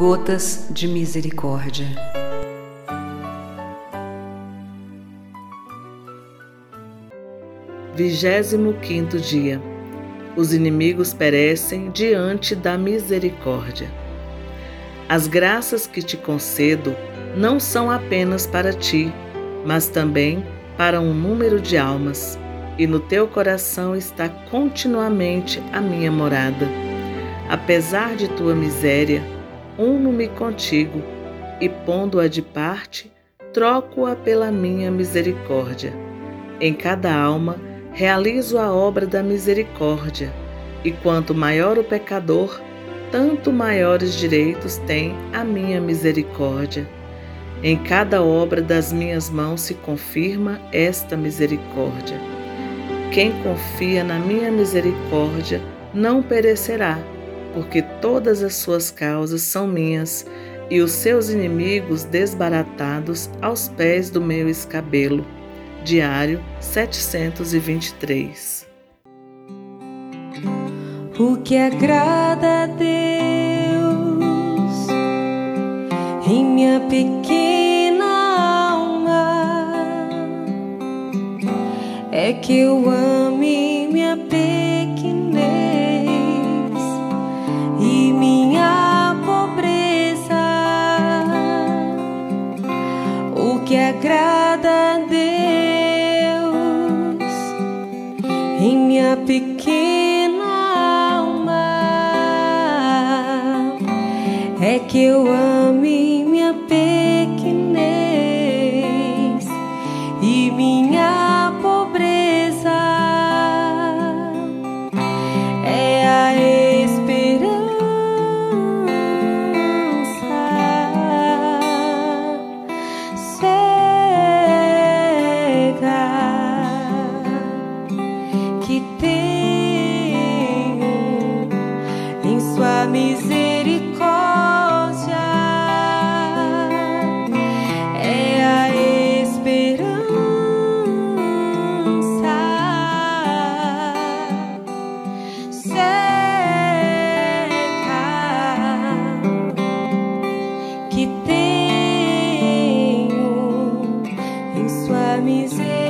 Gotas de Misericórdia. Vigésimo quinto dia. Os inimigos perecem diante da misericórdia. As graças que te concedo não são apenas para ti, mas também para um número de almas, e no teu coração está continuamente a minha morada. Apesar de tua miséria, uno-me contigo, e pondo-a de parte, troco-a pela minha misericórdia. Em cada alma, realizo a obra da misericórdia, e quanto maior o pecador, tanto maiores direitos tem a minha misericórdia. Em cada obra das minhas mãos se confirma esta misericórdia. Quem confia na minha misericórdia não perecerá, porque todas as suas causas são minhas e os seus inimigos desbaratados aos pés do meu escabelo. Diário 723. O que agrada a Deus em minha pequena alma é que eu ame minha pequenez agrada a Deus em minha pequena alma. É que eu ame que tenho em Sua misericórdia é a esperança cega que tenho em Sua misericórdia.